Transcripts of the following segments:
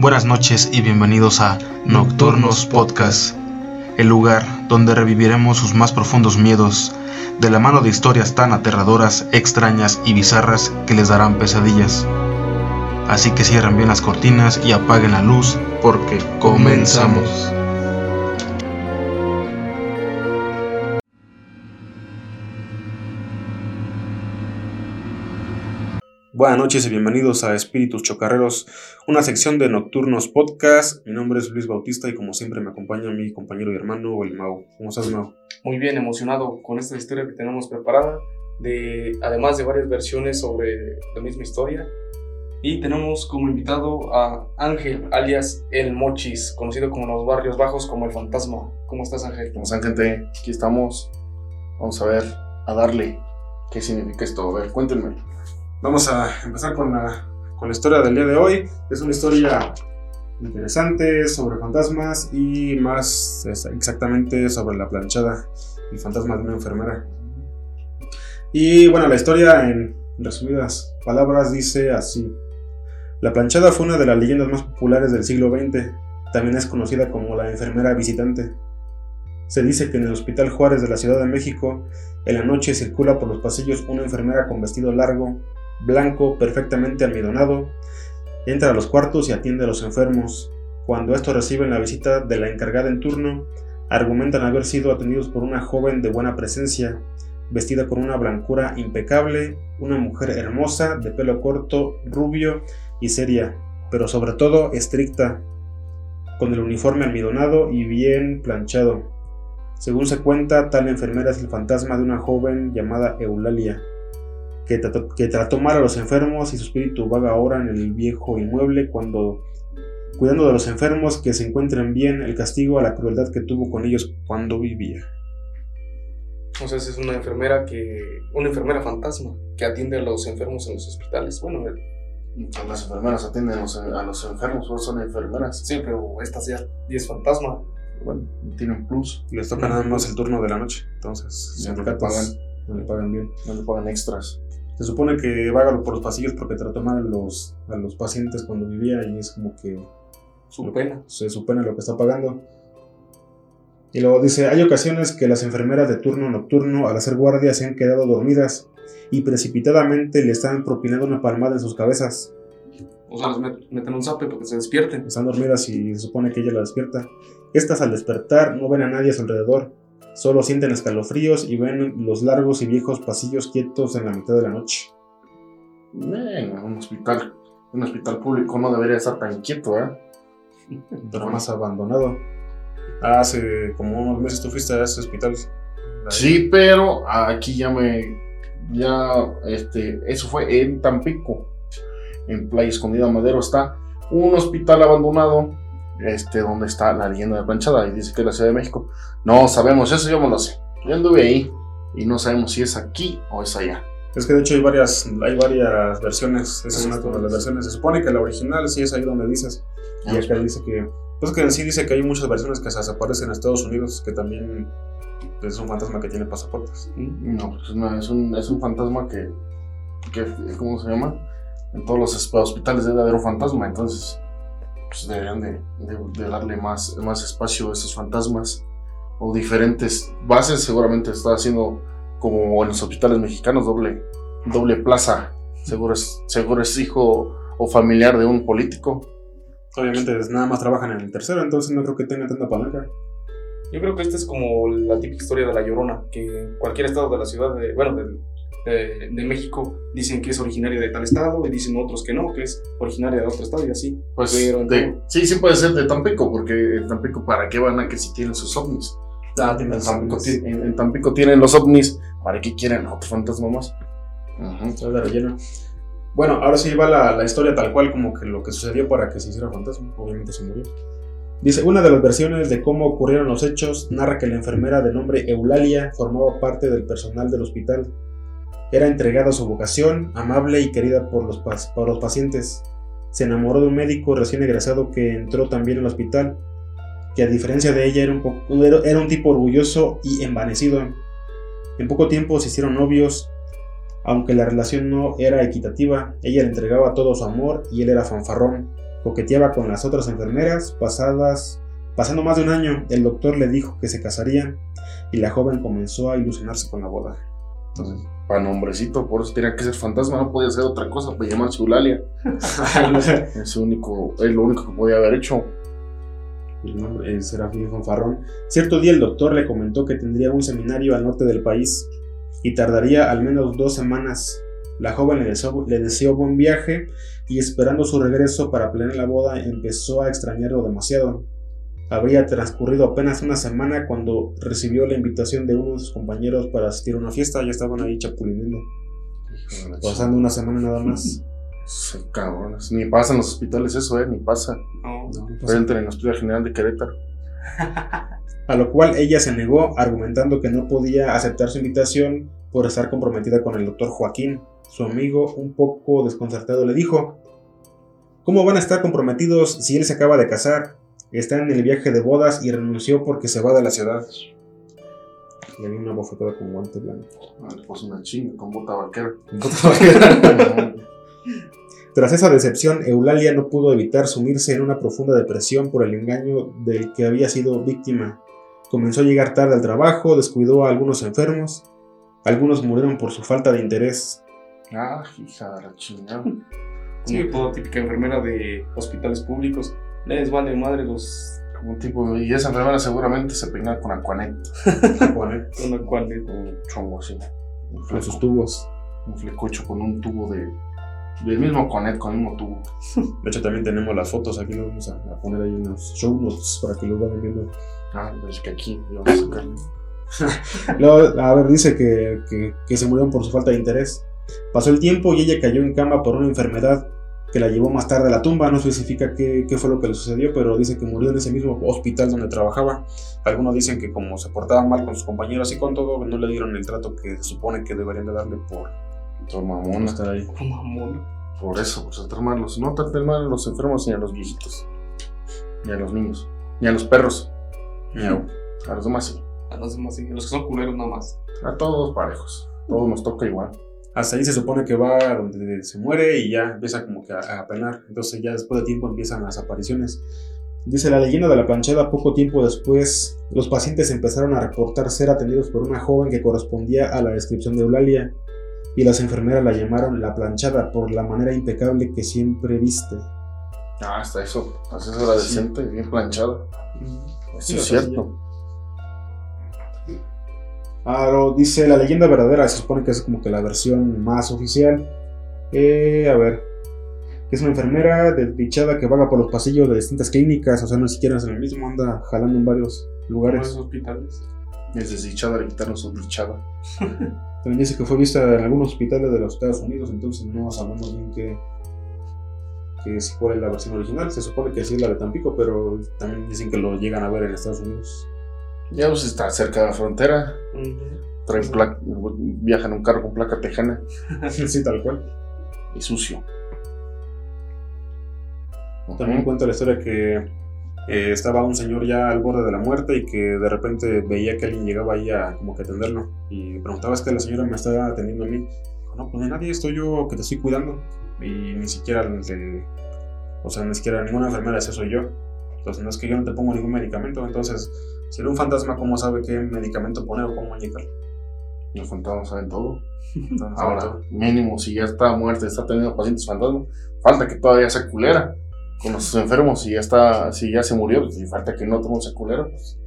Buenas noches y bienvenidos a Nocturnos Podcast, el lugar donde reviviremos sus más profundos miedos, de la mano de historias tan aterradoras, extrañas y bizarras que les darán pesadillas. Así que cierren bien las cortinas y apaguen la luz porque comenzamos. Buenas noches y bienvenidos a Espíritus Chocarreros, una sección de Nocturnos Podcast. Mi nombre es Luis Bautista y como siempre me acompaña mi compañero y hermano, el Mau. ¿Cómo estás, Mau? Muy bien, emocionado con esta historia que tenemos preparada, de, además de varias versiones sobre la misma historia. Y tenemos como invitado a Ángel, alias El Mochis, conocido como en los barrios bajos como El Fantasma. ¿Cómo estás, Ángel? ¿Cómo están, gente? Aquí estamos. Vamos a ver, a darle. ¿Qué significa esto? A ver, cuéntenme. Vamos a empezar con la, con la historia del día de hoy. Es una historia interesante sobre fantasmas y más exactamente sobre la planchada, el fantasma de una enfermera. Y bueno, la historia en resumidas palabras dice así. La planchada fue una de las leyendas más populares del siglo XX. También es conocida como la enfermera visitante. Se dice que en el Hospital Juárez de la Ciudad de México, en la noche circula por los pasillos una enfermera con vestido largo, blanco, perfectamente almidonado, entra a los cuartos y atiende a los enfermos. Cuando estos reciben la visita de la encargada en turno, argumentan haber sido atendidos por una joven de buena presencia, vestida con una blancura impecable, una mujer hermosa, de pelo corto, rubio y seria, pero sobre todo estricta, con el uniforme almidonado y bien planchado. Según se cuenta, tal enfermera es el fantasma de una joven llamada Eulalia, que trató, mal a los enfermos y su espíritu vaga ahora en el viejo inmueble cuando, cuidando de los enfermos que se encuentren bien, el castigo a la crueldad que tuvo con ellos cuando vivía. Entonces es una enfermera que, una enfermera fantasma que atiende a los enfermos en los hospitales. Bueno, las enfermeras atienden a los, enfermos, solo son enfermeras. Sí, pero esta ya es fantasma. Bueno, tienen plus. Les toca nada más el turno de la noche, entonces no le pagan, no le pagan bien, no le pagan extras. Se supone que vaga por los pasillos porque trató mal a los, a los pacientes cuando vivía y es como que... Su pena. Se supone lo que está pagando. Y luego dice, hay ocasiones que las enfermeras de turno nocturno al hacer guardia se han quedado dormidas y precipitadamente le están propinando una palmada en sus cabezas. O sea, les meten un zape para que se despierten. Están dormidas y se supone que ella la despierta. Estas al despertar no ven a nadie a su alrededor. Solo sienten escalofríos y ven los largos y viejos pasillos quietos en la mitad de la noche. Bueno, un hospital, un hospital público no debería estar tan quieto, ¿eh? Pero más abandonado. Hace como unos meses tú fuiste a ese hospital. Sí, pero aquí ya me. Ya, este. Eso fue en Tampico. En Playa Escondida Madero está un hospital abandonado este, donde está la leyenda de planchada y dice que es la Ciudad de México. No sabemos, eso yo me lo sé. Yo anduve ahí y no sabemos si es aquí o es allá. Es que de hecho hay varias, hay varias versiones, esa es una de las versiones. Se supone que la original sí es ahí donde dices. Y acá dice que, pues que en sí dice que hay muchas versiones que se aparecen en Estados Unidos, que también es un fantasma que tiene pasaportes. No, pues es, un, es un fantasma que, que, ¿cómo se llama? En todos los hospitales debe haber un fantasma, entonces pues deberían de, darle más, más espacio a esos fantasmas o diferentes bases. Seguramente está haciendo como en los hospitales mexicanos, doble, doble plaza. Seguro es, seguro es hijo o familiar de un político. Obviamente nada más trabajan en el tercero, entonces no creo que tenga tanta palanca. Yo creo que esta es como la típica historia de la Llorona, que cualquier estado de la ciudad, de, bueno, del de, México dicen que es originaria de tal estado y dicen otros que no, que es originaria de otro estado y así. Pues sí, sí puede ser de Tampico, porque en Tampico, ¿para qué van a que si tienen sus ovnis? Ah, en, Tampico, en, Tampico, tienen los ovnis, ¿para qué quieren otros fantasmas más? Bueno, ahora sí va la, la, historia tal cual como que lo que sucedió para que se hiciera fantasma. Obviamente se murió. Dice, una de las versiones de cómo ocurrieron los hechos narra que la enfermera de nombre Eulalia formaba parte del personal del hospital era entregada a su vocación, amable y querida por los, pacientes. Se enamoró de un médico recién egresado que entró también al hospital, que a diferencia de ella era un, era un tipo orgulloso y envanecido. En poco tiempo se hicieron novios, aunque la relación no era equitativa, ella le entregaba todo su amor y él era fanfarrón. coqueteaba con las otras enfermeras. Pasadas, pasando más de un año, el doctor le dijo que se casarían y la joven comenzó a ilusionarse con la boda. Entonces, para nombrecito, por eso tenía que ser fantasma, no podía ser otra cosa, pues llamarse Eulalia. es, único, es lo único que podía haber hecho. El nombre es Serafín Fanfarrón. Cierto día el doctor le comentó que tendría un seminario al norte del país y tardaría al menos dos semanas. La joven le deseó, le deseó buen viaje y esperando su regreso para planear la boda empezó a extrañarlo demasiado. Habría transcurrido apenas una semana cuando recibió la invitación de uno de sus compañeros para asistir a una fiesta. Ya estaban ahí chapulineando. Pasando una semana nada más. Sí, cabrones. Ni pasa en los hospitales eso, ¿eh? Ni pasa. No, No, Pero en el Hospital General de Querétaro. A lo cual ella se negó, argumentando que no podía aceptar su invitación por estar comprometida con el doctor Joaquín. Su amigo, un poco desconcertado, le dijo, ¿Cómo van a estar comprometidos si él se acaba de casar? Está en el viaje de bodas y renunció porque se va de la ciudad. Le di una bofetada con guante blanco. Ah, le puso una chinga con bota vaquera. Tras esa decepción, Eulalia no pudo evitar sumirse en una profunda depresión por el engaño del que había sido víctima. Comenzó a llegar tarde al trabajo, descuidó a algunos enfermos, algunos murieron por su falta de interés. ah, hija de la chingada. Sí, toda típica enfermera de hospitales públicos. Les vale madre los. Como un tipo, y esa enfermera seguramente se peinaba con Aquanet. Con, Una cual Un chongo así. Un con sus tubos. un flecocho con un tubo de. Del mismo Aquanet, con el mismo tubo. De hecho, también tenemos las fotos. Aquí lo vamos a, a poner ahí en los show notes para que lo vayan viendo. Ah, pues que aquí le vamos a sacar. Luego, a ver, dice que, que- que se murieron por su falta de interés. Pasó el tiempo y ella cayó en cama por una enfermedad que la llevó más tarde a la tumba. No especifica qué, qué fue lo que le sucedió, pero dice que murió en ese mismo hospital donde trabajaba. Algunos dicen que como se portaba mal con sus compañeros y con todo, no le dieron el trato que se supone que deberían de darle por, por mamón. estar ahí. mamón. Por eso, por tratar mal a los. No tratar mal a los enfermos ni a los viejitos. Ni a los niños. Ni a los perros. Miau. A los demás sí. A los demás, sí, a los que son culeros nada más. A todos parejos. Todos nos toca igual. Hasta ahí se supone que va a donde se muere y ya empieza como que a, a penar. Entonces ya después de tiempo empiezan las apariciones. Dice la leyenda de la planchada, poco tiempo después, los pacientes empezaron a reportar ser atendidos por una joven que correspondía a la descripción de Eulalia, y las enfermeras la llamaron la planchada por la manera impecable que siempre viste. Ah, hasta eso. Hasta eso era Sí. decente, bien planchada. Eso Sí, es cierto. Ahora dice la leyenda verdadera, se supone que es como que la versión más oficial. Eh, a ver, que es una enfermera desdichada que vaga por los pasillos de distintas clínicas, o sea, no siquiera es en el mismo, anda jalando en varios Varios lugares. hospitales. Es desdichada le quitaron su dichada. También dice que fue vista en algunos hospitales de los Estados Unidos, entonces no sabemos bien qué, qué si cuál es la versión original. Se supone que sí es la de Tampico, pero también dicen que lo llegan a ver en Estados Unidos. Ya pues está cerca de la frontera. Trae placa, viaja en un carro con placa tejana sí, tal cual. y sucio. También cuenta la historia que eh, estaba un señor ya al borde de la muerte y que de repente veía que alguien llegaba ahí a como que atenderlo y preguntaba es que la señora me está atendiendo a mí. Dijo, no, pues de nadie, estoy yo que te estoy cuidando y ni siquiera, le- o sea, ni siquiera ninguna enfermera ese soy yo. Entonces no es que yo no te pongo ningún medicamento, entonces si era un fantasma, ¿cómo sabe qué medicamento poner o cómo inyectar? Los fantasmas saben todo. Entonces, Ahora, mínimo, si ya está muerta, está teniendo pacientes fantasmas, falta que todavía sea culera con los enfermos. Si ya está, si ya se murió, pues, y falta que no tome esa culera, pues.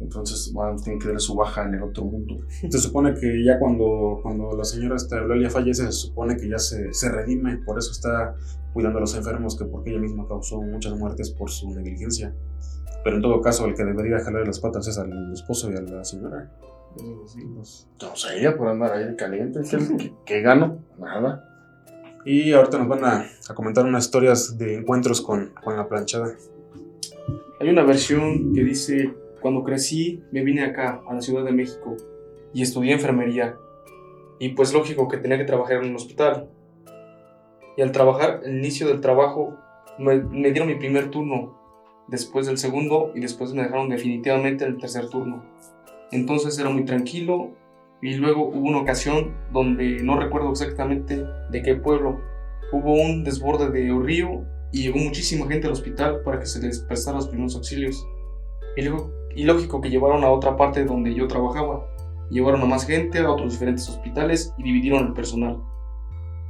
Entonces van a tener que dar su baja en el otro mundo. Se supone que ya cuando, cuando la señora esta Eulalia fallece, se supone que ya se, se redime, por eso está cuidando a los enfermos, que porque ella misma causó muchas muertes por su negligencia. Pero en todo caso, el que debería jalar las patas es al esposo y a la señora. Sé, ella por andar ahí caliente. ¿Qué, qué- qué gano? Nada. Y ahorita nos van a, a comentar unas historias de encuentros con, con la planchada. Hay una versión que dice, cuando crecí me vine acá, a la Ciudad de México, y estudié enfermería. Y pues lógico que tenía que trabajar en un hospital. Y al trabajar, el inicio del trabajo, me, me dieron mi primer turno, después del segundo, y después me dejaron definitivamente el tercer turno. Entonces era muy tranquilo, y luego hubo una ocasión donde no recuerdo exactamente de qué pueblo. Hubo un desborde de un río y llegó muchísima gente al hospital para que se les prestara los primeros auxilios. Y, luego, y lógico que llevaron a otra parte donde yo trabajaba. Llevaron a más gente a otros diferentes hospitales y dividieron el personal.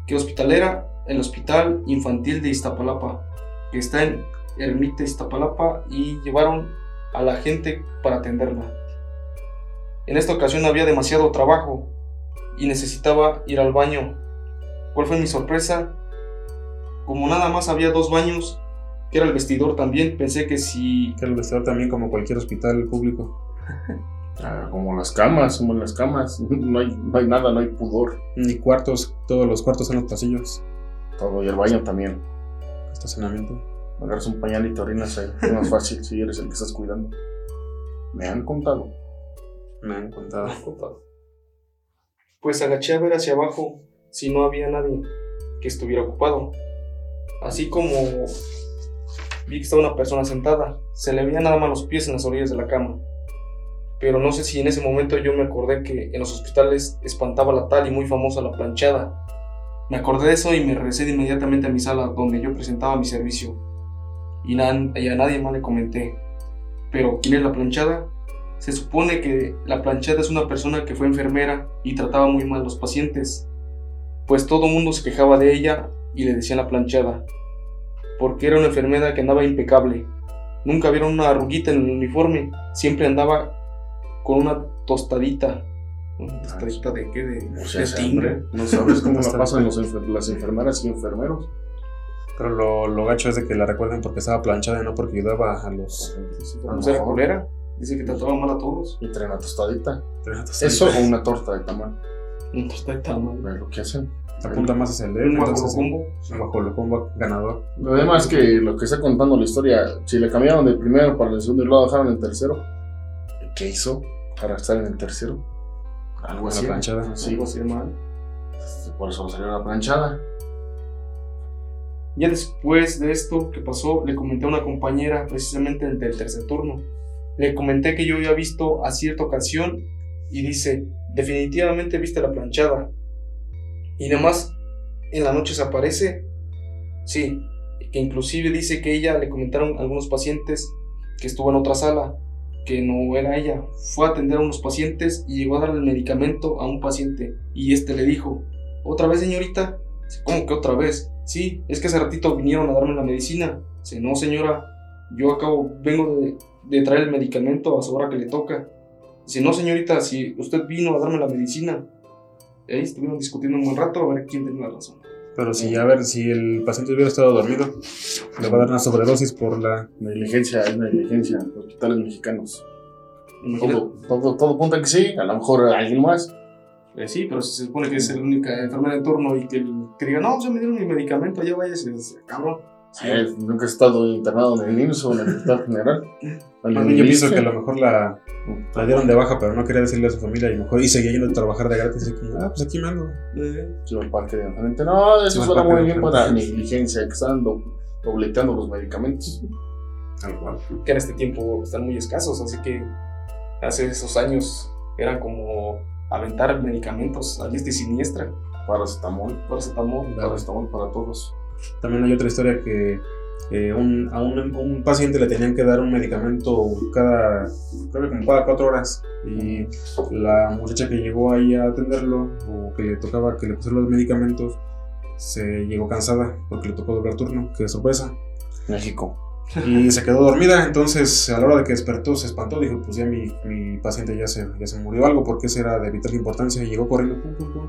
¿Qué hospital era? El Hospital Infantil de Iztapalapa, que está en Ermita Iztapalapa, y llevaron a la gente para atenderla. En esta ocasión había demasiado trabajo y necesitaba ir al baño. ¿Cuál fue mi sorpresa? Como nada más había dos baños, que era el vestidor también, pensé que si... Que el vestidor también como cualquier hospital público. Ah, como las camas, como las camas. No hay, no hay nada, no hay pudor. Ni cuartos, todos los cuartos son los pasillos. Todo, y el baño también. Estacionamiento. Agarras un pañal y te orinas ahí. Es más fácil si eres el que estás cuidando. Me han contado. Me han contado. Pues agaché a ver hacia abajo si no había nadie que estuviera ocupado. Así como vi que estaba una persona sentada, se le veían nada más los pies en las orillas de la cama. Pero no sé si en ese momento yo me acordé que en los hospitales espantaba la tal y muy famosa la planchada. Me acordé de eso y me regresé de inmediatamente a mi sala donde yo presentaba mi servicio. Y, na- y a nadie más le comenté. Pero, ¿quién es la planchada? Se supone que la planchada es una persona que fue enfermera y trataba muy mal a los pacientes, pues todo mundo se quejaba de ella y le decían la planchada, porque era una enfermera que andaba impecable. Nunca vieron una arruguita en el uniforme, siempre andaba con una tostadita. ¿Una tostadita de qué? De, O sea, de timbre. No sabes cómo la pasan los enfer- las enfermeras y enfermeros. Pero lo, lo gacho es de que la recuerden porque estaba planchada y no porque ayudaba a los... A lo ¿No era mejor. culera? Dice que trataba mal a todos. Y traen tostadita. Eso Eso o una torta de tamal. Una tostadita mal. Es lo que hacen. Apunta más hacia el Un combo. un bajo lo combo ganador. Además que lo que está contando la historia, si le cambiaron del primero para el segundo y lo dejaron en tercero, ¿qué hizo para estar en el tercero? Algo La así. planchada. Sí, Algo así mal. por eso salió la planchada. Ya después de esto que pasó, le comenté a una compañera, precisamente del tercer turno. Le comenté que yo había visto a cierta ocasión y dice, definitivamente viste la planchada. Y además, en la noche se aparece. Sí, que inclusive dice que ella le comentaron a algunos pacientes que estuvo en otra sala, que no era ella. Fue a atender a unos pacientes y llegó a darle el medicamento a un paciente. Y este le dijo, ¿otra vez señorita? ¿Cómo que otra vez? Sí, es que hace ratito vinieron a darme la medicina. Dice, no señora, yo acabo, vengo de, de traer el medicamento a su hora que le toca. Dice, no señorita, si usted vino a darme la medicina. Ahí estuvieron discutiendo un buen rato a ver quién tenía la razón. Pero si, a ver, si el paciente hubiera estado dormido, le va a dar una sobredosis por la... Negligencia, es negligencia. Hospitales mexicanos. Todo, todo, todo apunta que sí, a lo mejor alguien más. Eh, sí, pero si se supone que es la única enfermera en turno y que, que diga, no, ya me dieron mi medicamento, váyase, dice, cabrón. Sí. Eh, nunca he estado internado en el IMSS o en el hospital general. Bien yo pienso que a lo mejor la, la dieron de baja, pero no quería decirle a su familia y mejor y seguía yendo a trabajar de gratis. Y como, ah, pues aquí me ando. Parque de enfrente. No, eso suena muy bien para negligencia, que están do- dobleteando los medicamentos. Tal cual. que en este tiempo están muy escasos, así que hace esos años eran como aventar medicamentos a diestra y siniestra, Paracetamol. paracetamol, para Paracetamol para todos. También hay otra historia que eh, un- a un, un paciente le tenían que dar un medicamento cada, creo que como cada cuatro horas. Y la muchacha que llegó ahí a atenderlo, o que le tocaba que le pusiera los medicamentos, se llegó cansada porque le tocó doblar turno, qué sorpresa. México. Y se quedó dormida, entonces a la hora de que despertó se espantó, dijo, pues ya mi, mi paciente ya se, ya se murió algo porque ese era de vital importancia y llegó corriendo. pum, pum, pum.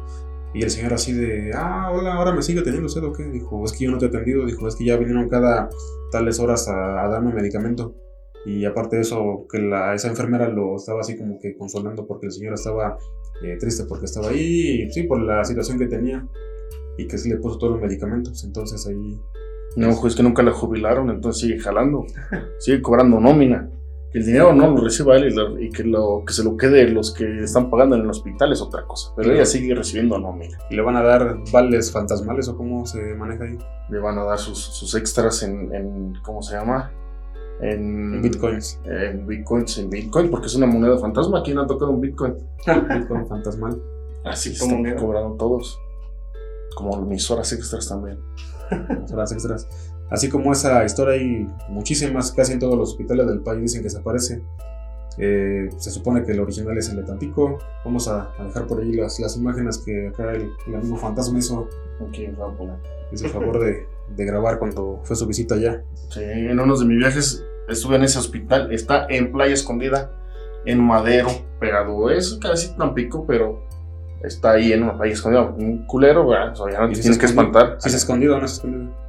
Y el señor así de, ah, hola, ahora me sigue teniendo usted o qué? Dijo, es que yo no te he atendido, dijo, es que ya vinieron cada tales horas a, a darme medicamento. Y aparte de eso, que la, esa enfermera lo estaba así como que consolando porque el señor estaba eh, triste porque estaba ahí, y sí, por la situación que tenía. Y que sí le puso todos los medicamentos, entonces ahí No, pues es que nunca la jubilaron, entonces sigue jalando. Sigue cobrando nómina. Que el dinero no lo reciba él y, lo- y que, lo, que se lo quede los que están pagando en el hospital es otra cosa. Pero ella sigue recibiendo nómina. ¿Y le van a dar vales fantasmales o cómo se maneja ahí? Le van a dar sus, sus extras en, en- ¿Cómo se llama? En, En bitcoins. En bitcoins, en bitcoin, porque es una moneda fantasma. ¿Quién ha tocado un bitcoin? Bitcoin fantasmal. Así Como están cobrando todos. Como mis horas extras también. Las horas extras. Así como esa historia hay muchísimas, casi en todos los hospitales del país dicen que se aparece. Eh, se supone que el original es el de Tampico. Vamos a, a dejar por ahí las, las imágenes que acá el, el amigo fantasma hizo, poner. hizo el favor de, de grabar cuando fue su visita allá. Sí, en uno de mis viajes estuve en ese hospital. Está en Playa Escondida, en Madero, pegado. Es casi Tampico, pero está ahí en una playa escondida. Un culero, ¿verdad? O sea, ya no ¿Y te si tienes se que espantar. Si se escondido o no se escondido.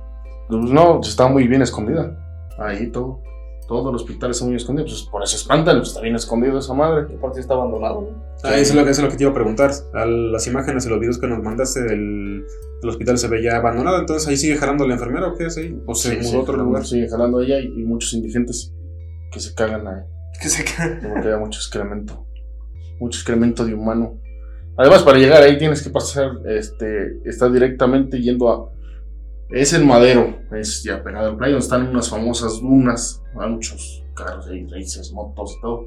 Pues no, está muy bien escondida. Ahí todo. Todo el hospital está muy escondido. Pues por eso espantan, pues está bien escondido esa madre. Y aparte está abandonado, ¿no? Ah, eso es, lo que, eso es lo que te iba a preguntar. A las imágenes y los videos que nos mandaste del, del hospital se veía abandonado, entonces ahí sigue jalando la enfermera o qué, sí. O se Sí, mudó sí, a otro lugar. Sigue jalando ella y, y muchos indigentes que se cagan ahí. Que se cae. Como que mucho excremento. Mucho excremento de humano. Además, para llegar ahí tienes que pasar, este, está directamente yendo a... Es en Madero, es ya pegado al playa, donde están unas famosas dunas, hay muchos carros ahí, races, motos y todo.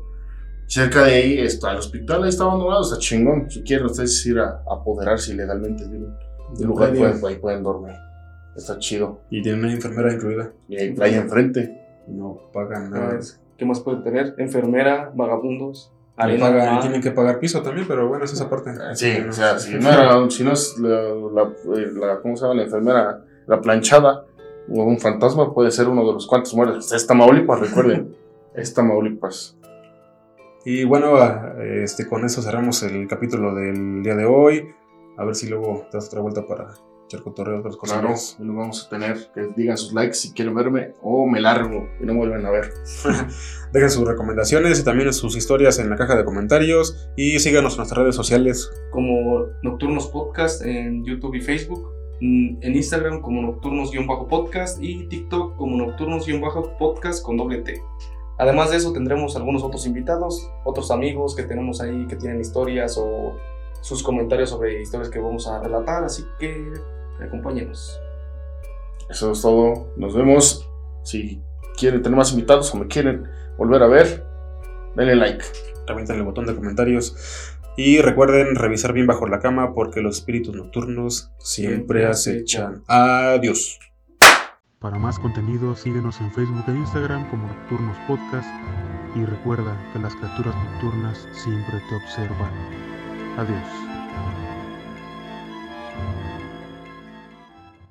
Cerca de ahí está el hospital, ahí está abandonado, está chingón. Si quieren ustedes ir a apoderarse ilegalmente de un de lugar, pueden, ahí pueden dormir. Está chido. Y tiene una enfermera incluida. Y hay playa enfrente. No pagan nada. ¿Qué más puede tener? Enfermera, vagabundos, mar. tienen que pagar piso también, pero bueno, es esa parte. Sí, o sea, si no, era, si no es la, la- eh, la- ¿cómo se llama? La enfermera, la planchada, o un fantasma, puede ser uno de los cuantos muertos. Es Tamaulipas, recuerden. Es Tamaulipas. Y bueno, ah, este, con eso cerramos el capítulo del día de hoy. A ver si luego das otra vuelta para echar cotorreo otras cosas. Claro, y nos vamos a tener que digan sus likes si quieren verme o me largo y no me vuelven a ver. Dejen sus recomendaciones y también sus historias en la caja de comentarios. Y síganos en nuestras redes sociales. como Nocturnos Podcast en YouTube y Facebook, en Instagram como Nocturnos-podcast y TikTok como Nocturnos-podcast con doble T. Además de eso tendremos algunos otros invitados, otros amigos que tenemos ahí que tienen historias o sus comentarios sobre historias que vamos a relatar, así que acompáñenos. Eso es todo. Nos vemos. Si quieren tener más invitados o me quieren volver a ver, denle like. Revienten el botón de comentarios. Y recuerden revisar bien bajo la cama porque los espíritus nocturnos siempre acechan. Adiós. Para más contenido, síguenos en Facebook e Instagram como Nocturnos Podcast y recuerda que las criaturas nocturnas siempre te observan. Adiós.